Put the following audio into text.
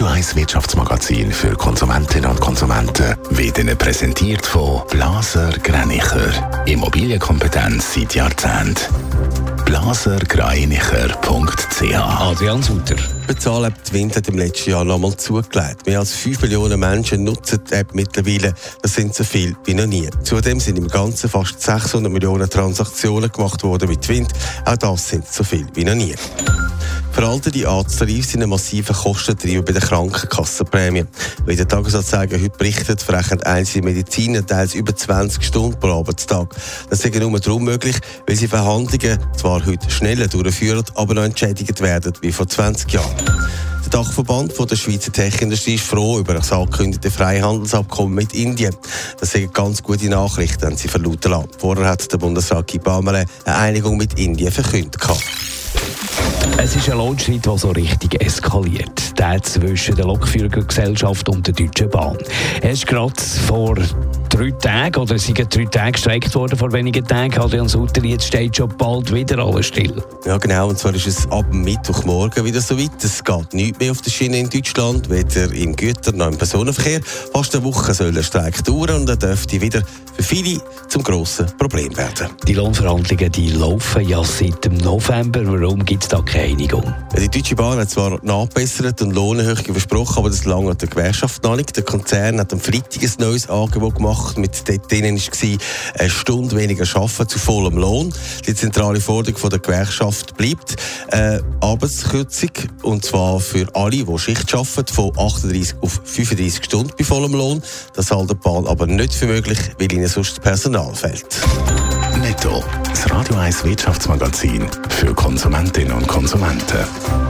Radio 1 Wirtschaftsmagazin für Konsumentinnen und Konsumenten wird Ihnen präsentiert von Blaser Greinicher. Immobilienkompetenz seit Jahrzehnten. blasergreinicher.ch Adrian Sutter. Bezahlen die Wind hat im letzten Jahr nochmal zugelegt. Mehr als 5 Millionen Menschen nutzen die App mittlerweile. Das sind so viel wie noch nie. Zudem sind im Ganzen fast 600 Millionen Transaktionen gemacht worden mit Wind. Auch das sind so viel wie noch nie. Veraltete Arzttarife sind ein massiver Kostentreiber bei den Krankenkassenprämien. Wie der Tagesanzeiger heute berichtet, verrechnen einzelne Mediziner teils über 20 Stunden pro Arbeitstag. Das ist nur darum möglich, weil sie Verhandlungen zwar heute schneller durchführen, aber noch entschädigt werden wie vor 20 Jahren. Der Dachverband der Schweizer Tech-Industrie ist froh über das angekündigte Freihandelsabkommen mit Indien. Das sind ganz gute Nachrichten, haben sie verlauten lassen. Vorher hat der Bundesrat Guy Parmelin eine Einigung mit Indien verkündet. Es ist ein Lohnstreit, der so richtig eskaliert. Der zwischen der Lokführergesellschaft und der Deutschen Bahn. Er ist gerade vor drei Tagen, oder es sind drei Tage gestreikt worden, vor wenigen Tagen. Adrian Sutter, jetzt steht schon bald wieder alles still. Ja, genau. Und zwar ist es ab Mittwochmorgen wieder so weit. Es geht nichts mehr auf der Schiene in Deutschland, weder im Güter- noch im Personenverkehr. Fast eine Woche soll der Streik dauern und er dürfte wieder für viele zum grossen Problem werden. Die Lohnverhandlungen die laufen ja seit dem November. Warum gibt es da keine Einigung? Die Deutsche Bahn hat zwar nachbessert und Lohnerhöhungen versprochen, aber das lange der Gewerkschaft noch nicht. Der Konzern hat am Freitag ein neues Angebot gemacht. Mit denen war eine Stunde weniger arbeiten zu vollem Lohn. Die zentrale Forderung der Gewerkschaft bleibt äh, Arbeitskürzung und zwar für alle, die Schicht arbeiten, von 38 auf 35 Stunden bei vollem Lohn. Das hält der Bahn aber nicht für möglich, weil ihnen sonst Personal fehlt. Netto, das Radio 1 Wirtschaftsmagazin für Konsumentinnen und Konsumenten.